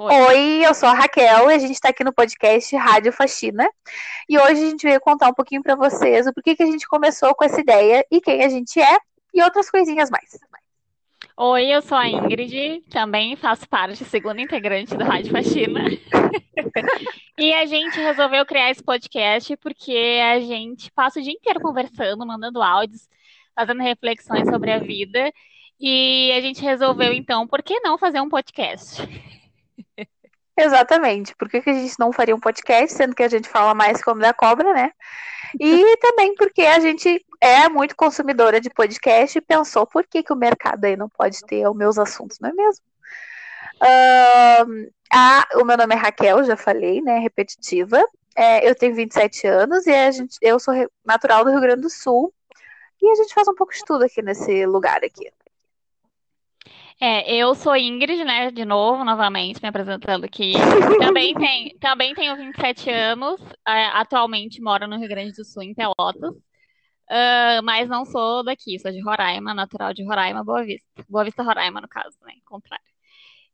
Foi. Oi, eu sou a Raquel e a gente está aqui no podcast Rádio Faxina. E hoje a gente veio contar um pouquinho para vocês o porquê que a gente começou com essa ideia e quem a gente é e outras coisinhas mais. Oi, eu sou a Ingrid, também faço parte, segunda integrante do Rádio Faxina. e a gente resolveu criar esse podcast porque a gente passa o dia inteiro conversando, mandando áudios, fazendo reflexões sobre a vida. E a gente resolveu, então, por que não fazer um podcast? Exatamente. Por que, que a gente não faria um podcast, sendo que a gente fala mais como da cobra, né? E também porque a gente é muito consumidora de podcast e pensou por que, que o mercado aí não pode ter os meus assuntos, não é mesmo? Uh, a, o meu nome é Raquel, já falei, né? Repetitiva. É, eu tenho 27 anos e a gente, eu sou natural do Rio Grande do Sul. E a gente faz um pouco de tudo aqui nesse lugar aqui. É, eu sou Ingrid, né, de novo, novamente, me apresentando aqui. Também, tem, também tenho 27 anos, é, atualmente moro no Rio Grande do Sul, em Pelotas. Uh, mas não sou daqui, sou de Roraima, natural de Roraima, Boa Vista. Boa Vista, Roraima, no caso, né, contrário.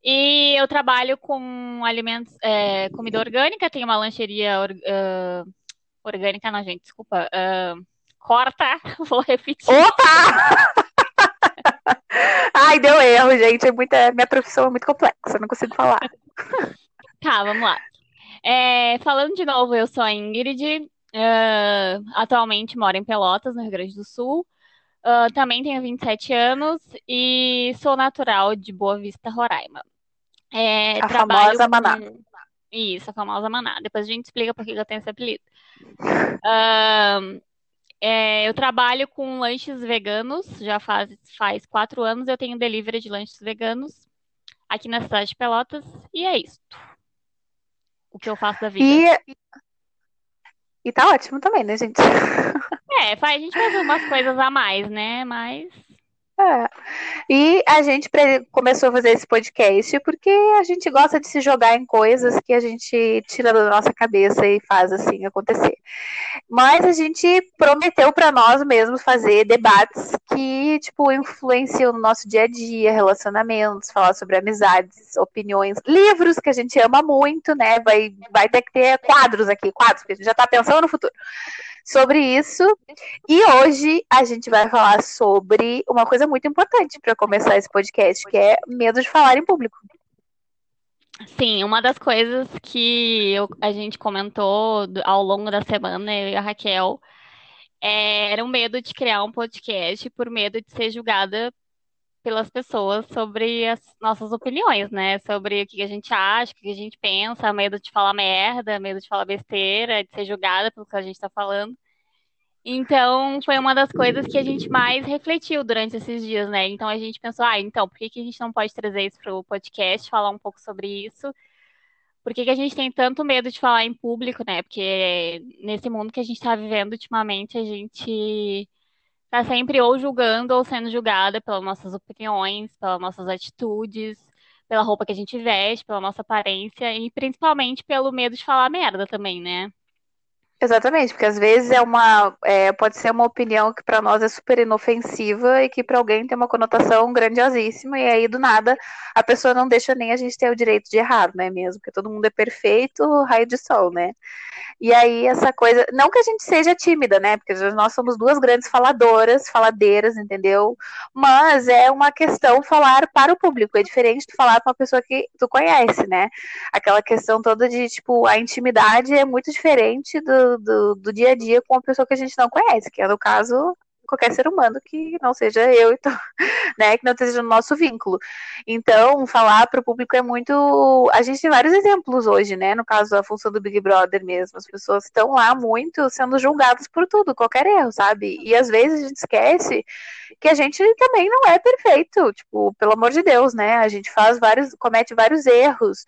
E eu trabalho com alimentos, é, comida orgânica, tenho uma lancheria or, uh, orgânica, não, gente, desculpa. Uh, corta, vou repetir. Opa! Ai, deu erro, gente. É muita, minha profissão é muito complexa, não consigo falar. Tá, vamos lá. É, falando de novo, eu sou a Ingrid. Uh, atualmente moro em Pelotas, no Rio Grande do Sul. Uh, também tenho 27 anos e sou natural de Boa Vista, Roraima. É, a famosa Maná. Isso, a famosa Maná. Depois a gente explica por que eu tenho esse apelido. Uh, é, eu trabalho com lanches veganos, já faz, faz quatro anos eu tenho delivery de lanches veganos aqui na cidade de Pelotas, e é isso. O que eu faço da vida. E, e tá ótimo também, né, gente? É, a gente faz umas coisas a mais, né? Mas é. E a gente começou a fazer esse podcast porque a gente gosta de se jogar em coisas que a gente tira da nossa cabeça e faz assim acontecer. Mas a gente prometeu para nós mesmos fazer debates que, tipo, influenciam no nosso dia a dia, relacionamentos, falar sobre amizades, opiniões, livros que a gente ama muito, né? Vai, vai ter que ter quadros aqui, quadros, porque a gente já tá pensando no futuro sobre isso. E hoje a gente vai falar sobre uma coisa muito importante para começar esse podcast, que é medo de falar em público. Sim, uma das coisas que eu, a gente comentou ao longo da semana, eu e a Raquel, é, era o medo de criar um podcast por medo de ser julgada pelas pessoas sobre as nossas opiniões, né? Sobre o que a gente acha, o que a gente pensa, medo de falar merda, medo de falar besteira, de ser julgada pelo que a gente está falando. Então, foi uma das coisas que a gente mais refletiu durante esses dias, né? Então, a gente pensou, ah, então, por que, que a gente não pode trazer isso para o podcast, falar um pouco sobre isso? Por que, que a gente tem tanto medo de falar em público, né? Porque nesse mundo que a gente está vivendo ultimamente, a gente tá sempre ou julgando ou sendo julgada pelas nossas opiniões, pelas nossas atitudes, pela roupa que a gente veste, pela nossa aparência e principalmente pelo medo de falar merda também, né? Exatamente, porque às vezes é uma é, pode ser uma opinião que para nós é super inofensiva e que para alguém tem uma conotação grandiosíssima e aí do nada a pessoa não deixa nem a gente ter o direito de errar, né mesmo, porque todo mundo é perfeito, raio de sol, né? E aí essa coisa, não que a gente seja tímida, né? Porque nós somos duas grandes faladoras, faladeiras, entendeu? Mas é uma questão falar para o público, é diferente de falar para uma pessoa que tu conhece, né? Aquela questão toda de tipo a intimidade é muito diferente do, do, do dia a dia com uma pessoa que a gente não conhece, que é no caso qualquer ser humano que não seja eu, então, né, que não esteja no nosso vínculo. Então, falar para o público é muito. A gente tem vários exemplos hoje, né? No caso da função do Big Brother mesmo. As pessoas estão lá muito sendo julgadas por tudo, qualquer erro, sabe? E às vezes a gente esquece que a gente também não é perfeito. Tipo, pelo amor de Deus, né? A gente faz vários, comete vários erros.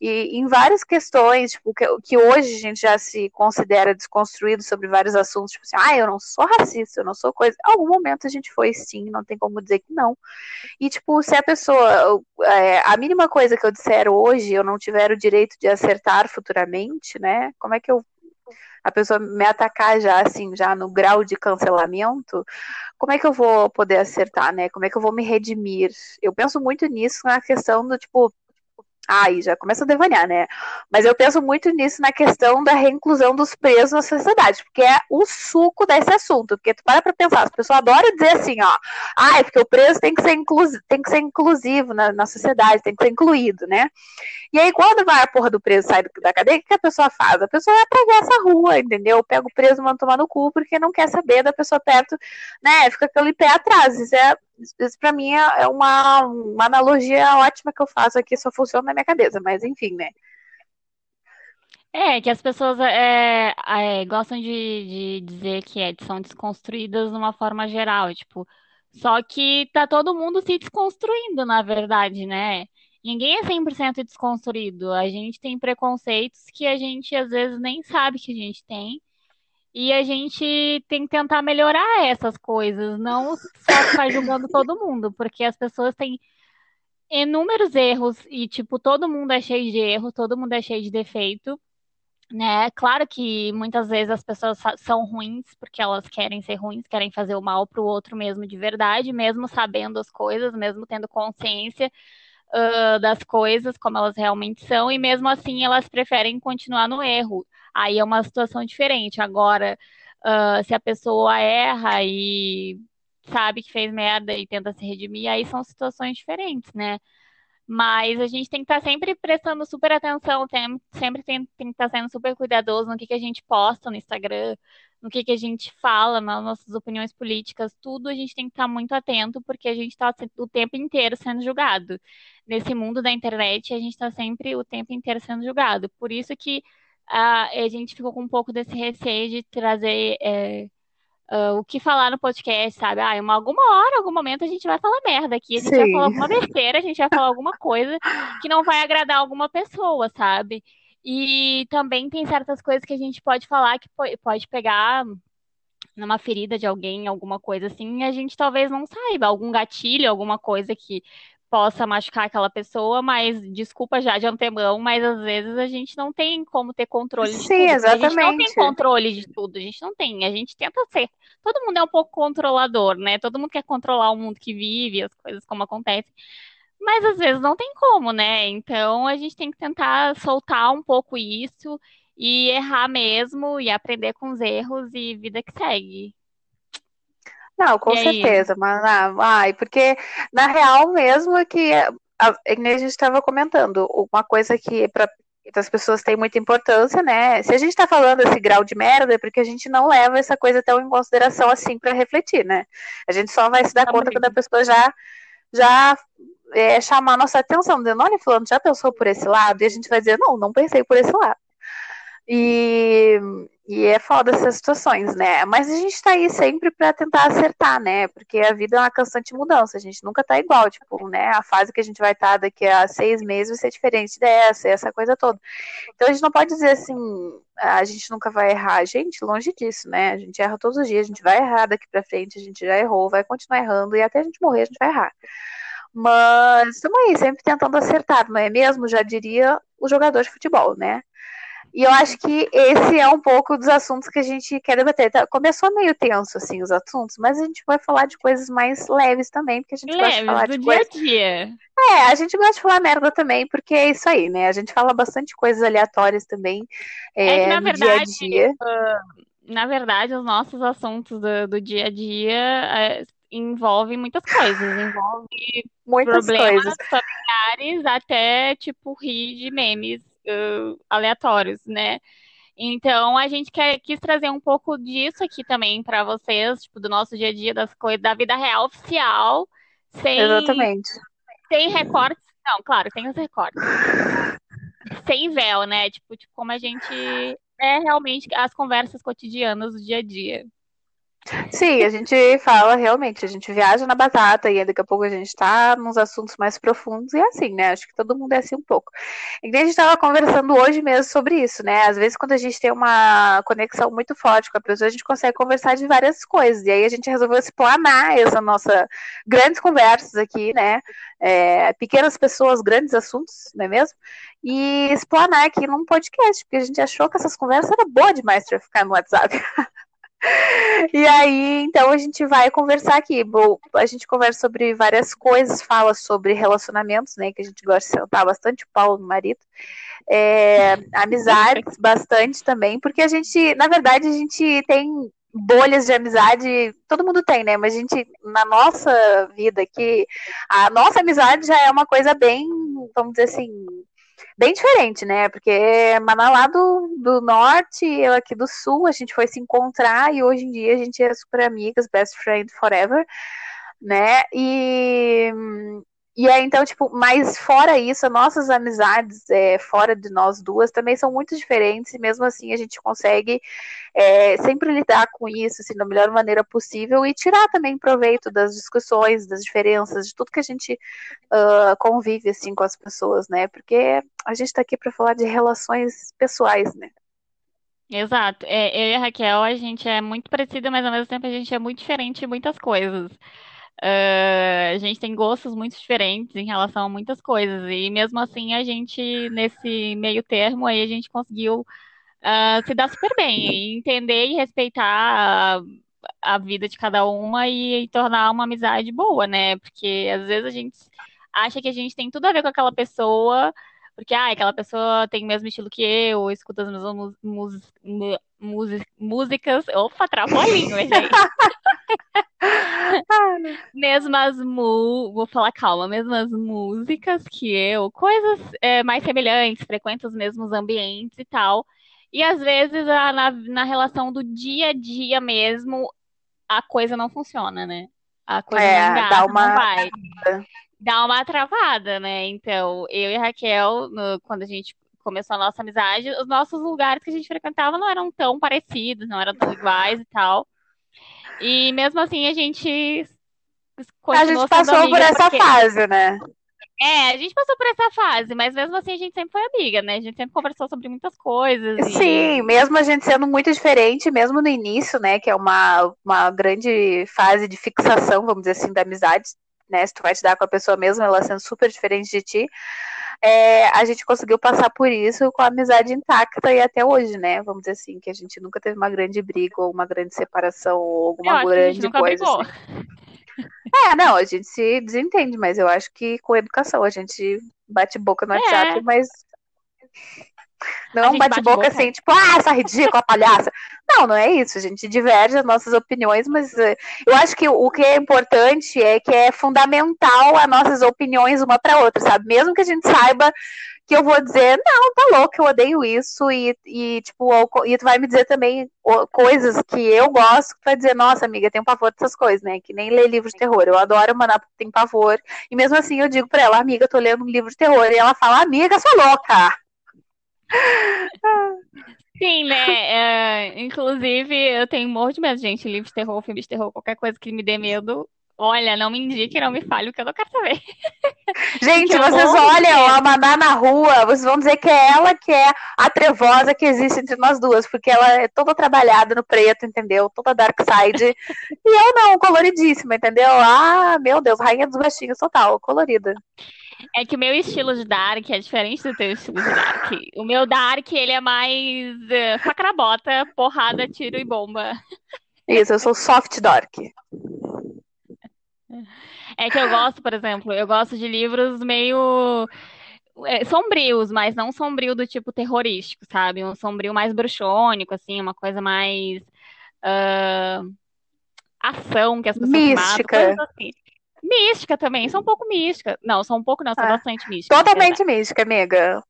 E em várias questões, tipo, que, que hoje a gente já se considera desconstruído sobre vários assuntos, tipo assim, ah, eu não sou racista, eu não sou coisa. Algum momento a gente foi sim, não tem como dizer que não. E, tipo, se a pessoa, é, a mínima coisa que eu disser hoje, eu não tiver o direito de acertar futuramente, né? Como é que eu a pessoa me atacar já assim, já no grau de cancelamento, como é que eu vou poder acertar, né? Como é que eu vou me redimir? Eu penso muito nisso na questão do tipo, Aí já começa a devanear, né? Mas eu penso muito nisso na questão da reinclusão dos presos na sociedade, porque é o suco desse assunto. Porque tu para pra pensar, as pessoas adoram dizer assim, ó, ah, é porque o preso tem que ser, inclusivo, tem que ser inclusivo na, na sociedade, tem que ser incluído, né? E aí, quando vai a porra do preso sair da cadeia, o que a pessoa faz? A pessoa vai atravessa a rua, entendeu? Pega o preso, manda tomar no cu, porque não quer saber da pessoa perto, né? Fica aquele pé atrás. Isso é isso para mim é, é uma, uma analogia ótima que eu faço aqui, só funciona na minha cabeça, mas enfim, né? É, que as pessoas é, é, gostam de, de dizer que é, são desconstruídas de uma forma geral, tipo, só que tá todo mundo se desconstruindo, na verdade, né? Ninguém é 100% desconstruído. A gente tem preconceitos que a gente às vezes nem sabe que a gente tem. E a gente tem que tentar melhorar essas coisas, não só ficar julgando todo mundo, porque as pessoas têm inúmeros erros e, tipo, todo mundo é cheio de erro, todo mundo é cheio de defeito, né? Claro que muitas vezes as pessoas são ruins porque elas querem ser ruins, querem fazer o mal pro outro mesmo de verdade, mesmo sabendo as coisas, mesmo tendo consciência uh, das coisas como elas realmente são, e mesmo assim elas preferem continuar no erro. Aí é uma situação diferente. Agora, uh, se a pessoa erra e sabe que fez merda e tenta se redimir, aí são situações diferentes, né? Mas a gente tem que estar tá sempre prestando super atenção, tem, sempre tem, tem que estar tá sendo super cuidadoso no que, que a gente posta no Instagram, no que, que a gente fala, nas nossas opiniões políticas, tudo a gente tem que estar tá muito atento, porque a gente está o tempo inteiro sendo julgado. Nesse mundo da internet, a gente está sempre o tempo inteiro sendo julgado. Por isso que a gente ficou com um pouco desse receio de trazer é, uh, o que falar no podcast, sabe? Ah, uma, alguma hora, algum momento a gente vai falar merda aqui, a gente Sim. vai falar alguma besteira, a gente vai falar alguma coisa que não vai agradar alguma pessoa, sabe? E também tem certas coisas que a gente pode falar que pode pegar numa ferida de alguém, alguma coisa assim, e a gente talvez não saiba, algum gatilho, alguma coisa que possa machucar aquela pessoa, mas desculpa já de antemão, mas às vezes a gente não tem como ter controle de Sim, tudo. Exatamente. A gente não tem controle de tudo, a gente não tem. A gente tenta ser. Todo mundo é um pouco controlador, né? Todo mundo quer controlar o mundo que vive, as coisas como acontecem. Mas às vezes não tem como, né? Então a gente tem que tentar soltar um pouco isso e errar mesmo e aprender com os erros e vida que segue. Não, com e certeza, aí? mas ah, ai, porque na real mesmo é que a, a, a gente estava comentando, uma coisa que para as pessoas tem muita importância, né? Se a gente está falando esse grau de merda, é porque a gente não leva essa coisa tão em consideração assim para refletir, né? A gente só vai se dar conta quando a pessoa já já é, chamar nossa atenção, dizendo, olha, fulano, já pensou por esse lado? E a gente vai dizer, não, não pensei por esse lado. E, e é foda essas situações, né? Mas a gente tá aí sempre para tentar acertar, né? Porque a vida é uma constante mudança, a gente nunca tá igual, tipo, né? A fase que a gente vai estar tá daqui a seis meses vai ser diferente dessa, essa coisa toda. Então a gente não pode dizer assim, a gente nunca vai errar. Gente, longe disso, né? A gente erra todos os dias, a gente vai errar daqui para frente, a gente já errou, vai continuar errando e até a gente morrer a gente vai errar. Mas estamos aí, sempre tentando acertar, não é mesmo? Já diria o jogador de futebol, né? E eu acho que esse é um pouco dos assuntos que a gente quer debater. Tá, começou meio tenso, assim, os assuntos, mas a gente vai falar de coisas mais leves também, porque a gente leves, gosta de falar do de dia a dia. É, a gente gosta de falar merda também, porque é isso aí, né? A gente fala bastante coisas aleatórias também é, é que, na verdade, dia a dia. Uh, na verdade, os nossos assuntos do, do dia a dia uh, envolvem muitas coisas. Envolve muitas problemas coisas. familiares até, tipo, rir de memes uh, aleatórios, né? Então a gente quer, quis trazer um pouco disso aqui também para vocês, tipo, do nosso dia a dia, das coisas, da vida real oficial, sem, Exatamente. sem recortes. Não, claro, tem os recortes. sem véu, né? Tipo, tipo, como a gente é realmente as conversas cotidianas do dia a dia. Sim, a gente fala realmente, a gente viaja na batata e daqui a pouco a gente tá nos assuntos mais profundos e é assim, né? Acho que todo mundo é assim um pouco. E a gente estava conversando hoje mesmo sobre isso, né? Às vezes quando a gente tem uma conexão muito forte com a pessoa, a gente consegue conversar de várias coisas. E aí a gente resolveu explanar essa nossa grandes conversas aqui, né? É, pequenas pessoas, grandes assuntos, não é mesmo? E explanar aqui num podcast, porque a gente achou que essas conversas eram boas demais para ficar no WhatsApp. E aí, então a gente vai conversar aqui. Bom, a gente conversa sobre várias coisas, fala sobre relacionamentos, né? Que a gente gosta de sentar bastante o pau no marido. É, amizades, bastante também, porque a gente, na verdade, a gente tem bolhas de amizade, todo mundo tem, né? Mas a gente, na nossa vida aqui, a nossa amizade já é uma coisa bem, vamos dizer assim, bem diferente, né? Porque Maná lá do, do norte, eu aqui do sul, a gente foi se encontrar e hoje em dia a gente é super amigas, best friend forever, né? E, e aí, então, tipo, mas fora isso, nossas amizades é, fora de nós duas também são muito diferentes, e mesmo assim a gente consegue é, sempre lidar com isso, assim, da melhor maneira possível e tirar também proveito das discussões, das diferenças, de tudo que a gente uh, convive, assim, com as pessoas, né? Porque a gente tá aqui para falar de relações pessoais, né? Exato. É, eu e a Raquel, a gente é muito parecida, mas ao mesmo tempo a gente é muito diferente em muitas coisas. Uh, a gente tem gostos muito diferentes em relação a muitas coisas, e mesmo assim a gente, nesse meio termo aí, a gente conseguiu uh, se dar super bem, entender e respeitar a, a vida de cada uma e, e, tornar uma amizade boa, né? Porque às vezes a gente acha que a gente tem tudo a ver com aquela pessoa, porque ah, aquela pessoa tem o mesmo estilo que eu, escuta as mesmas músicas. Opa, língua, gente. mesmas mu... vou falar calma, mesmas músicas que eu, coisas é, mais semelhantes, frequentam os mesmos ambientes e tal. E às vezes a, na, na relação do dia a dia mesmo, a coisa não funciona, né? A coisa é, não engata, dá uma... não vai. Dá uma travada, né? Então, eu e a Raquel, no, quando a gente começou a nossa amizade, os nossos lugares que a gente frequentava não eram tão parecidos, não eram tão iguais e tal. E mesmo assim a gente a gente passou por essa porque... fase, né? É, a gente passou por essa fase, mas mesmo assim a gente sempre foi amiga, né? A gente sempre conversou sobre muitas coisas. E... Sim, mesmo a gente sendo muito diferente, mesmo no início, né? Que é uma, uma grande fase de fixação, vamos dizer assim, da amizade, né? Se tu vai te dar com a pessoa mesmo, ela sendo super diferente de ti. É, a gente conseguiu passar por isso com a amizade intacta e até hoje, né? Vamos dizer assim, que a gente nunca teve uma grande briga ou uma grande separação ou alguma grande coisa. Assim. É, não, a gente se desentende, mas eu acho que com educação a gente bate boca no WhatsApp, é. mas não é um bate-boca bate assim, tipo, ah, essa ridícula palhaça. Não, não é isso. A gente diverge as nossas opiniões, mas uh, eu acho que o que é importante é que é fundamental as nossas opiniões uma para outra, sabe? Mesmo que a gente saiba que eu vou dizer, não, tá louco, eu odeio isso, e, e tipo, e tu vai me dizer também coisas que eu gosto, tu vai dizer, nossa, amiga, tem um pavor dessas coisas, né? Que nem ler livro de terror. Eu adoro mandar porque tem pavor. E mesmo assim eu digo pra ela, amiga, tô lendo um livro de terror. E ela fala, amiga, sou louca. Sim, né? É, inclusive, eu tenho um monte de medo, gente. Livro de terror, filme de terror, qualquer coisa que me dê medo. Olha, não me indique, não me fale, o que eu não quero saber. Gente, vocês olham a Maná na rua, vocês vão dizer que é ela que é a trevosa que existe entre nós duas, porque ela é toda trabalhada no preto, entendeu? Toda dark side. e eu não, coloridíssima, entendeu? Ah, meu Deus, rainha dos baixinhos total, colorida. É que o meu estilo de Dark é diferente do teu estilo de Dark. O meu Dark, ele é mais uh, porrada, tiro e bomba. Isso, eu sou soft Dark. É que eu gosto, por exemplo, eu gosto de livros meio é, sombrios, mas não sombrio do tipo terrorístico, sabe? Um sombrio mais bruxônico, assim, uma coisa mais uh, ação que as pessoas Mística. matam, assim. Mística também, sou um pouco mística. Não, sou um pouco não, sou ah, bastante mística. Totalmente mística, amiga.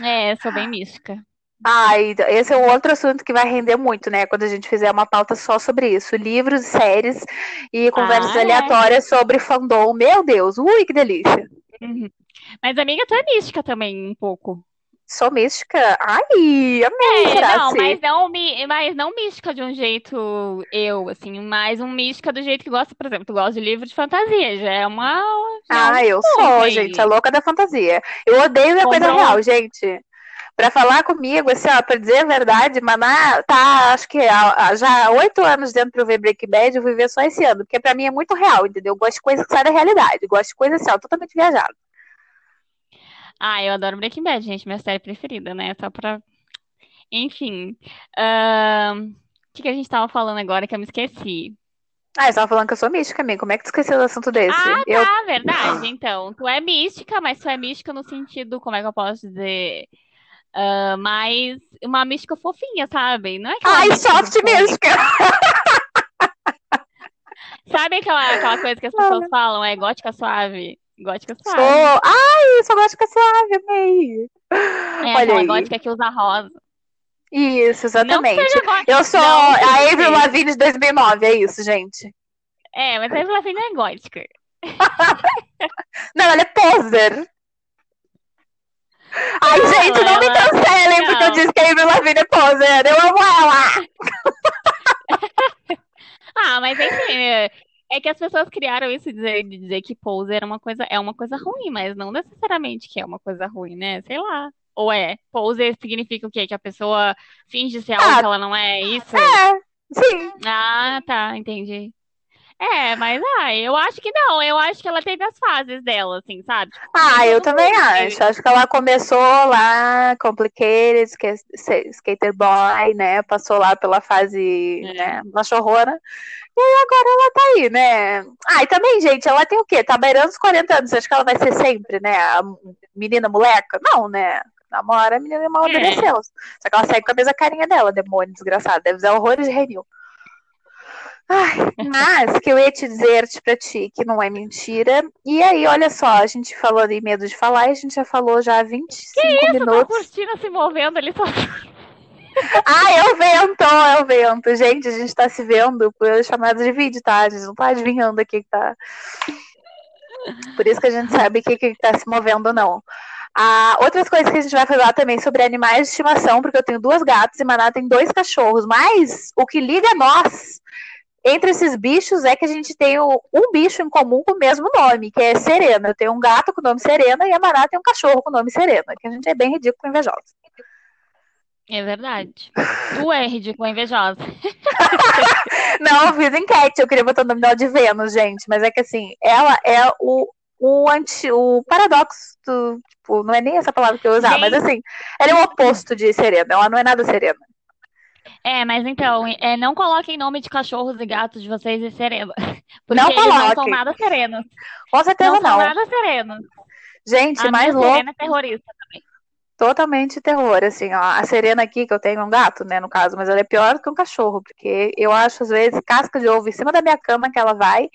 É, sou bem mística. Ai, esse é um outro assunto que vai render muito, né? Quando a gente fizer uma pauta só sobre isso. Livros, séries e conversas ah, aleatórias é. sobre fandom. Meu Deus, ui, que delícia. Uhum. Mas, amiga, tu é mística também, um pouco. Sou mística? Ai, amei, é, Não, mas não, mas não mística de um jeito eu, assim, mas um mística do jeito que gosta, por exemplo, tu gosta de livro de fantasia, já é uma. Já é ah, é um eu sou, gente, a louca da fantasia. Eu odeio ver coisa real, gente. Pra falar comigo, assim, ó, pra dizer a verdade, Maná tá, acho que já há oito anos dentro pra eu ver Breaking Bad, eu vou ver só esse ano, porque pra mim é muito real, entendeu? Eu gosto de coisa que sai da realidade, gosto de coisa assim, ó, totalmente viajada. Ah, eu adoro Breaking Bad, gente, minha série preferida, né? Só pra. Enfim. O que a gente tava falando agora que eu me esqueci? Ah, você tava falando que eu sou mística, amigo. Como é que tu esqueceu do assunto desse? Ah, Eu... tá, verdade. Então, tu é mística, mas tu é mística no sentido, como é que eu posso dizer? Ah, mais uma mística fofinha, sabe? Não é aquela Ai, mística soft que põe. mística! Sabe aquela, aquela coisa que as pessoas falam? É gótica suave. Gótica Sou. suave. Ai, eu sou gótica suave, amei. É Olha aí. gótica que usa rosa. Isso, exatamente. gótica. Eu sou Não a Avril. Lavigne de 2009, é isso, gente. É, mas a Avril Lavigne é gótica. Não, ela é poser. Ai, Não, gente, não me ela- cancelem porque eu disse que a Avril Lavigne é poser. Eu amo ela. Ah, mas enfim, é, é que as pessoas criaram isso de dizer, de dizer que pose era uma coisa, é uma coisa ruim, mas não necessariamente que é uma coisa ruim, né? Sei lá. Ou é? Pose significa o quê? Que a pessoa finge ser algo Ah, que ela não é, isso? É, sim. Ah, tá, entendi. É, mas ah, eu acho que não, eu acho que ela teve as fases dela, assim, sabe? Ah, eu também acho. teve. Acho que ela começou lá, complicated, skater boy, né? Passou lá pela fase, É. né, machorrona. E aí agora ela tá aí, né? Ah, e também, gente, ela tem o quê? Tá beirando os 40 anos. Você acha que ela vai ser sempre, né? A menina moleca? Não, né? Namora, a menina mal É. obedeceu. Só que ela segue com a mesma carinha dela, demônio desgraçado. Deve usar horrores de renil. Ai, mas que eu ia te dizer pra ti que não é mentira. E aí, olha só, a gente falou de medo de falar e a gente já falou já há 25 Isso, tá minutos. curtindo se movendo ali sozinha. Ah, é o vento, é o vento. Gente, a gente tá se vendo por chamada de vídeo, tá? A gente não tá adivinhando aqui que tá. Por isso que a gente sabe o que, que tá se movendo ou não. Ah, outras coisas que a gente vai falar também sobre animais de estimação, porque eu tenho duas gatas e Maná tem dois cachorros. Mas o que liga nós entre esses bichos é que a gente tem o- um bicho em comum com o mesmo nome, que é Serena. Eu tenho um gato com o nome Serena e a Maná tem um cachorro com o nome Serena, que a gente é bem ridículo e invejosa. É verdade. Tu é ridícula invejosa. Não, eu fiz enquete, eu queria botar o nome dela de Vênus, gente, mas é que assim, ela é o, o, anti, o paradoxo do, tipo, não é nem essa palavra que eu usar, mas assim, ela é o oposto de Serena, ela não é nada serena. É, mas então, é, não coloquem nome de cachorros e gatos de vocês e serena. Porque Não eles não são coloquem. nada serenos. Com certeza Não são não. nada serenos. Gente, A mais louco, serena é terrorista. totalmente terror, assim, ó, a Serena aqui, que eu tenho um gato, né, no caso, mas ela é pior do que um cachorro, porque eu acho, às vezes, casca de ovo em cima da minha cama que ela vai,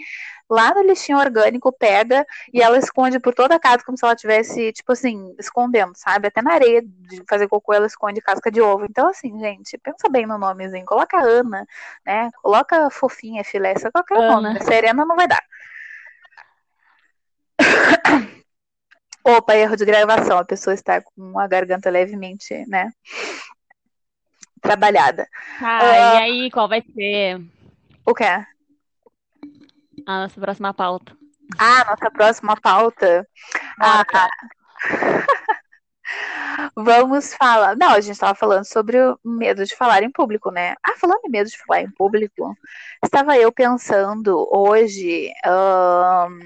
lá no lixinho orgânico, pega e ela esconde por toda a casa como se ela tivesse, tipo assim, escondendo, sabe? Até na areia de fazer cocô ela esconde casca de ovo. Então, assim, gente, pensa bem no nomezinho. Coloca Ana, né? Coloca fofinha, filé, só qualquer Ana. nome. Serena não vai dar. Opa, erro de gravação. A pessoa está com a garganta levemente, né? Trabalhada. Tá, Ah. e aí, qual vai ser O quê? A nossa próxima pauta? Ah, nossa próxima pauta. Ah, Clara. Vamos falar. Não, a gente estava falando sobre o medo de falar em público, né? Ah, falando em medo de falar em público, estava eu pensando hoje. ahn,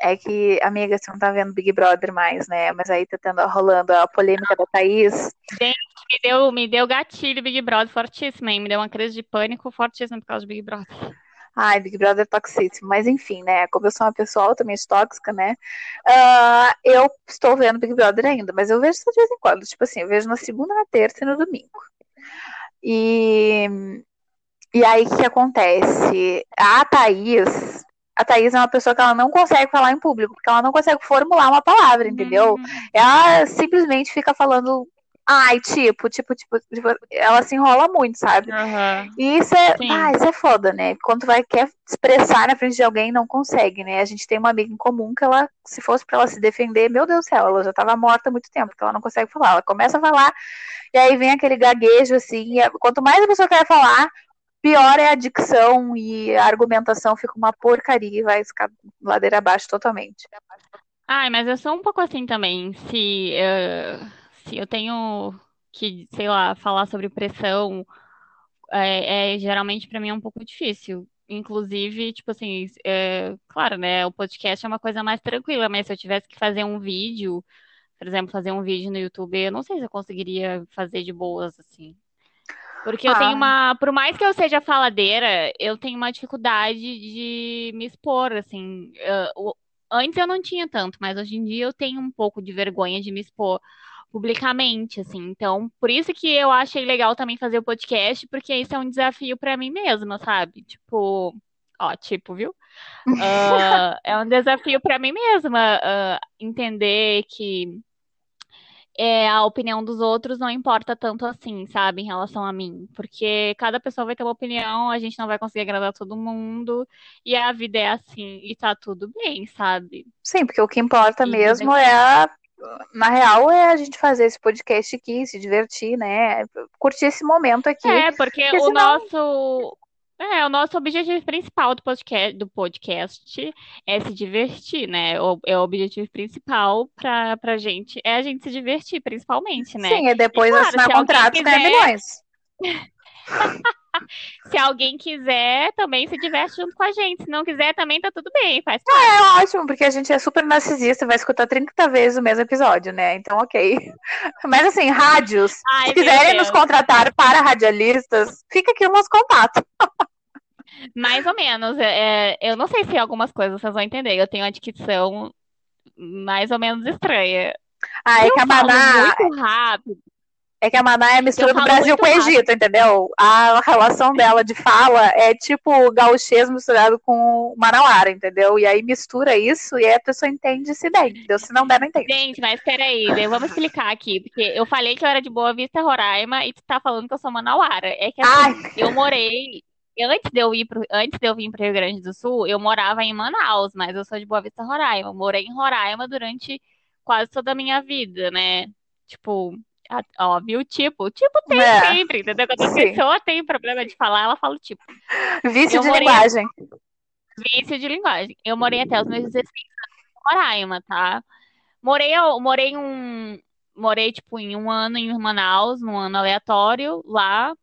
é que, amiga, você não tá vendo Big Brother mais, né? Mas aí tá tendo, rolando a polêmica da Thaís. Me deu, me deu gatilho Big Brother fortíssimo, hein? Me deu uma crise de pânico fortíssima por causa do Big Brother. Ai, Big Brother é toxíssimo. Mas enfim, né? Como eu sou uma pessoa altamente tóxica, né? ah, eu estou vendo Big Brother ainda, mas eu vejo só de vez em quando. Tipo assim, eu vejo na segunda, na terça e no domingo. E, e aí, o que, que acontece? A Thaís. A Thaís é uma pessoa que ela não consegue falar em público, porque ela não consegue formular uma palavra, entendeu? Hum, Ela simplesmente fica falando. Ai, tipo, tipo, tipo, tipo, ela se enrola muito, sabe? aham. E isso é, Sim. ah, isso é foda, né? Quando tu vai quer expressar na frente de alguém, não consegue, né? A gente tem uma amiga em comum que ela, se fosse pra ela se defender, meu Deus do céu, ela já tava morta há muito tempo, porque ela não consegue falar. Ela começa a falar e aí vem aquele gaguejo assim, e quanto mais a pessoa quer falar, pior é a dicção e a argumentação fica uma porcaria e vai ficar ladeira abaixo totalmente. Ai, mas eu sou um pouco assim também. Se, eh, se eu tenho que, sei lá, falar sobre pressão, é, é, geralmente pra mim é um pouco difícil. Inclusive, tipo assim, é, claro, né? O podcast é uma coisa mais tranquila, mas se eu tivesse que fazer um vídeo, por exemplo, fazer um vídeo no YouTube, eu não sei se eu conseguiria fazer de boas, assim. Porque eu tenho uma. Por mais que eu seja faladeira, eu tenho uma dificuldade de me expor, assim. Uh, antes eu não tinha tanto, mas hoje em dia eu tenho um pouco de vergonha de me expor publicamente, assim. Então, por isso que eu achei legal também fazer o podcast, porque isso é um desafio para mim mesma, sabe? Tipo, ó, tipo, viu? Uh, é um desafio para mim mesma uh, entender que é, a opinião dos outros não importa tanto assim, sabe, em relação a mim. Porque cada pessoa vai ter uma opinião, a gente não vai conseguir agradar todo mundo, e a vida é assim, e tá tudo bem, sabe? Sim, porque o que importa e mesmo é a. Na real, é a gente fazer esse podcast aqui, se divertir, né? Curtir esse momento aqui. É, porque, porque o senão... nosso é, o nosso objetivo principal do podcast, do podcast é se divertir, né? O, é o objetivo principal pra, pra gente, é a gente se divertir, principalmente, né? Sim, e depois e, claro, assinar contrato quiser... ganhar milhões. se alguém quiser, também se diverte junto com a gente. Se não quiser, também tá tudo bem, faz parte. É, é ótimo, porque a gente é super narcisista, vai escutar 30 vezes o mesmo episódio, né? Então, ok. Mas assim, rádios, Ai, se quiserem nos contratar para radialistas, fica aqui o nosso contato. Mais ou menos. É, é, eu não sei se algumas coisas vocês vão entender. Eu tenho uma dicção mais ou menos estranha. Ah, é que a Maná. Muito rápido. É que a Maná é mistura do Brasil com o Egito, entendeu? A relação dela de fala é tipo gauchês misturado com manauara, entendeu? E aí mistura isso e aí a pessoa entende se der, entendeu? Se não der, não entende. Gente, mas peraí, vamos explicar aqui, porque eu falei que eu era de Boa Vista, Roraima, e tu tá falando que eu sou manauara. É que assim, eu morei antes de eu ir pro, antes de eu vir para o Rio Grande do Sul, eu morava em Manaus, mas eu sou de Boa Vista, Roraima. Eu morei em Roraima durante quase toda a minha vida, né? Tipo, ó, viu? Tipo, tipo tem é. sempre, entendeu? Quando a pessoa tem problema de falar, ela fala o tipo. Vício eu de morei... linguagem. Vício de linguagem. Eu morei até os meus 16 anos em Roraima, tá? Morei, morei um, morei tipo em um ano em Manaus, num ano aleatório lá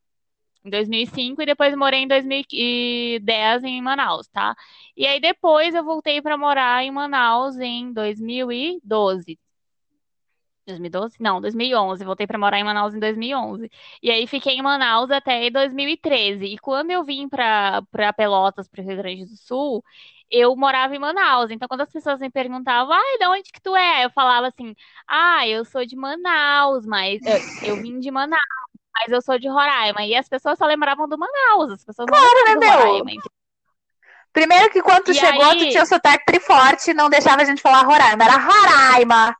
em 2005 e depois morei em 2010 em Manaus, tá? E aí depois eu voltei para morar em Manaus em 2012. 2012? Não, 2011. Voltei para morar em Manaus em 2011. E aí fiquei em Manaus até 2013. E quando eu vim para Pelotas, para o Rio Grande do Sul, eu morava em Manaus. Então, quando as pessoas me perguntavam, ai, de onde que tu é? Eu falava assim, ah, eu sou de Manaus, mas eu, eu vim de Manaus mas eu sou de Roraima. E as pessoas só lembravam do Manaus. As pessoas claro, não né, Roraima. Primeiro que quando tu e chegou, aí... tu tinha o sotaque triforte e não deixava a gente falar Roraima. Era Roraima.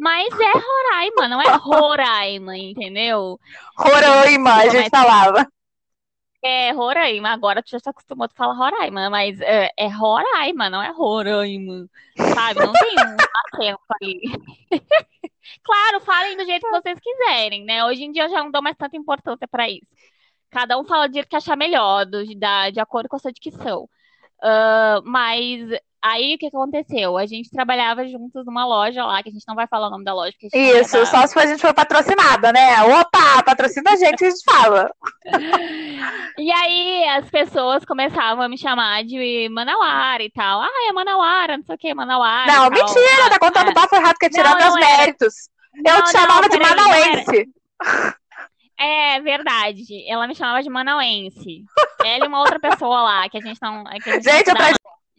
Mas é Roraima, não é Roraima, entendeu? Roraima, a gente falava. É Roraima, agora tu já se acostumou a falar Roraima, mas é, é Roraima, não é Roraima, sabe? Não tem um acento ali. claro, falem do jeito que vocês quiserem, né? Hoje em dia eu já não dou mais tanta importância para isso. Cada um fala do jeito que achar melhor, do, da, de acordo com a sua dicção. Uh, mas Aí o que aconteceu? A gente trabalhava juntos numa loja lá, que a gente não vai falar o nome da loja. Isso, só se a gente for patrocinada, né? Opa, patrocina a gente que a gente fala. e aí as pessoas começavam a me chamar de Manauara e tal. Ah, é Manauara, não sei o que, Manauara. Não, mentira, tá contando o bafo errado, que é tirando meus méritos. Eu não, te chamava não, de Manauense. É verdade. Ela me chamava de Manauense. Ela e uma outra pessoa lá, que a gente não. A gente, gente, eu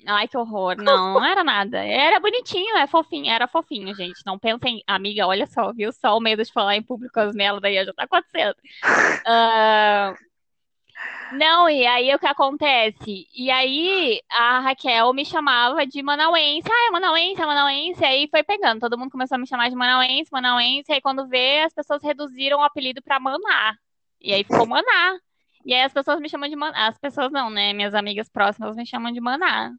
Ai, que horror. Não, não era nada. Era bonitinho, é fofinho, era fofinho, gente. Não pensem, amiga, olha só, viu? Só o medo de falar em público as merdas aí já tá acontecendo. Uh... Não, e aí o que acontece? E aí a Raquel me chamava de Manauense. Ah, é Manauense, é Manauense. Aí foi pegando. Todo mundo começou a me chamar de Manauense, Manauense. Aí quando vê, as pessoas reduziram o apelido pra Maná. E aí ficou Maná. E aí as pessoas me chamam de Maná. As pessoas não, né? Minhas amigas próximas me chamam de Maná.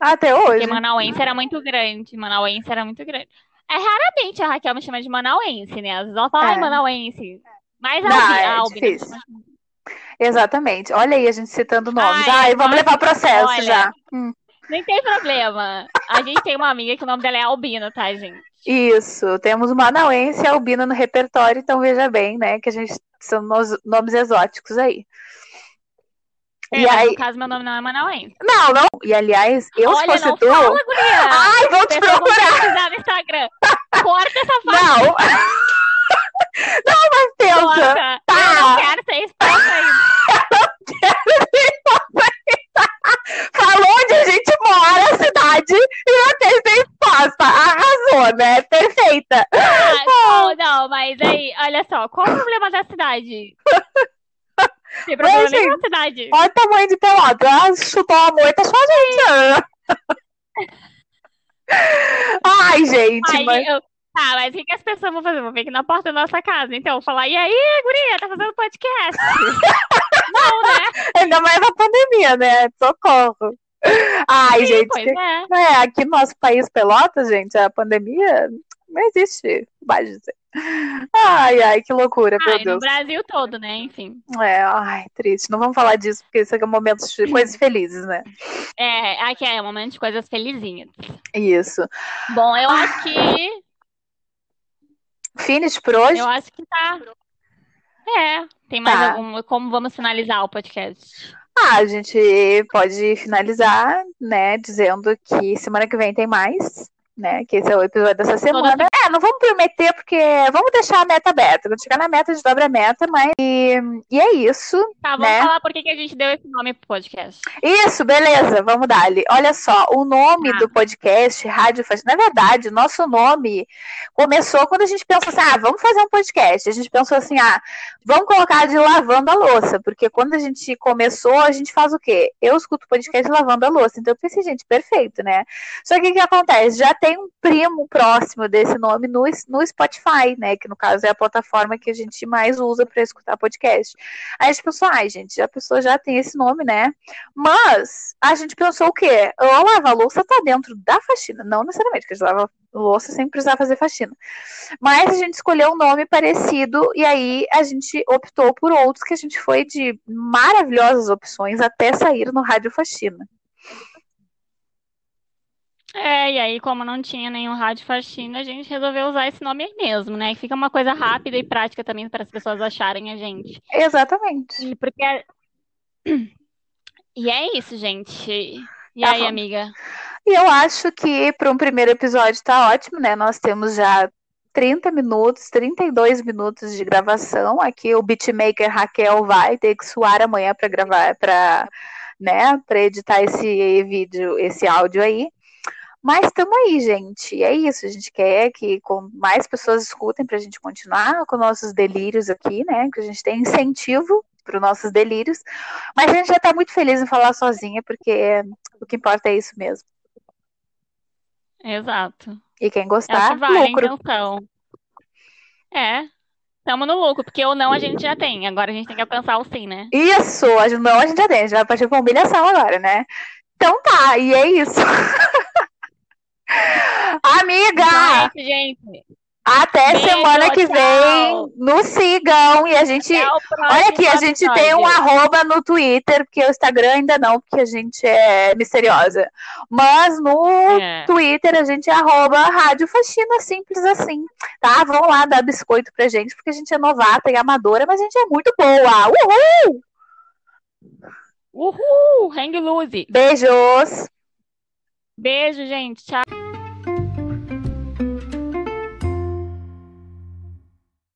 Até hoje. Porque Manauense era muito grande. Manauense era muito grande. É raramente a Raquel me chama de Manauense, né? Às vezes ela fala, é. ai, Manauense. Mas Não, a, é a difícil. Exatamente. Olha aí a gente citando nomes. Ai, ai vamos levar processo olha, já. Hum. Nem tem problema. A gente tem uma amiga que o nome dela é Albina, tá, gente? Isso. Temos Manauense e Albina no repertório, então veja bem, né? Que a gente são nomes exóticos aí. É, e aí... no caso, meu nome não é Manauém. Não, não. E aliás, eu Olha, se fosse não tu. Fala. Ai, vou te procurar. no Instagram. Corta essa foto. Não. não, mas pensa. Tá. Eu não quero ser exposta ainda. eu não quero ser exposta ainda. Falou onde a gente mora, a cidade, e eu tenho ser exposta. Arrasou, né? Perfeita. Ah, ah, não, não, mas aí, olha só, qual é o problema da cidade? Tem problema Mas, nenhum cidade. Olha o tamanho de pelota. Ah, chutou a moita só a gente. Ai, gente, Aí mas... eu- Tá, mas o que, que as pessoas vão fazer? Vão vir aqui na porta da nossa casa. Então, falar, e aí, guria, tá fazendo podcast? Não, né? ainda mais na pandemia, né? Socorro. Ai, Sim, gente, é. é, aqui no nosso país, Pelotas, gente, a pandemia não existe, vai dizer. Ai, ai, que loucura, Ah, meu no Deus. Brasil todo, né? Enfim. É, ai, triste. Não vamos falar disso, porque isso aqui é um momento de coisas felizes, né? É, aqui é um momento de coisas felizinhas. Isso. Bom, eu acho que. Finish por hoje? Eu acho que tá. É. Tem mais Tá. algum. Como vamos finalizar o podcast? Ah, a gente pode finalizar, né, dizendo que semana que vem tem mais, né? Que esse é o episódio dessa semana. É, não vamos prometer, porque vamos deixar a meta aberta. Quando chegar na meta, a gente dobra a meta, mas. E, e é isso. Tá, vamos Né? falar por que a gente deu esse nome pro podcast. Isso, beleza, vamos dar-lhe. Olha só, o nome Tá. do podcast, Rádio Faxina, na verdade, nosso nome começou quando a gente pensou assim, ah, vamos fazer um podcast. A gente pensou assim, ah, vamos colocar de lavando a louça, porque quando a gente começou, a gente faz o quê? Eu escuto podcast lavando a louça, então eu pensei, gente, perfeito, né? Só que o que acontece? Já tem um primo próximo desse nome no, no Spotify, né? Que no caso é a plataforma que a gente mais usa para escutar podcast. Aí a gente pensou, ai, gente, a pessoa já tem esse nome, né? Mas a gente pensou o quê? O lava-louça tá dentro da faxina. Não necessariamente, porque a gente lava louça sem precisar fazer faxina. Mas a gente escolheu um nome parecido e aí a gente optou por outros que a gente foi de maravilhosas opções até sair no Rádio Faxina. É, e aí, como não tinha nenhum rádio faxina, a gente resolveu usar esse nome aí mesmo, né? E fica uma coisa rápida e prática também para as pessoas acharem a gente. Exatamente. E porque. E é isso, gente. E Tá aí, bom. amiga? E eu acho que para um primeiro episódio tá ótimo, né? Nós temos já 30 minutos, 32 minutos de gravação. Aqui o beatmaker Raquel vai ter que suar amanhã para gravar, para né, para editar esse vídeo, esse áudio aí. Mas estamos aí, gente. É isso. A gente quer que com mais pessoas escutem para a gente continuar com nossos delírios aqui, né? Que a gente tem incentivo para os nossos delírios. Mas a gente já está muito feliz em falar sozinha, porque o que importa é isso mesmo. Exato. E quem gostar, a lucro. intenção. É. Tamo no lucro, porque o não a gente já tem. Agora a gente tem que alcançar o sim, né? Isso, não a gente já tem, a gente vai partir pra humilhação agora, né? Então tá, e é isso. Amiga, Então é gente. até Beijo, semana que tchau. vem. Nos sigam e a gente. Olha aqui, a gente tem um episódio. arroba no Twitter, porque o Instagram ainda não, porque a gente é misteriosa. Mas no É. Twitter a gente é arroba Rádio Faxina, simples assim, tá? Vão lá dar biscoito pra gente, porque a gente é novata e amadora, mas a gente é muito boa. Uhul! Uhul! Hang loose. Beijos! Beijo, gente. Tchau.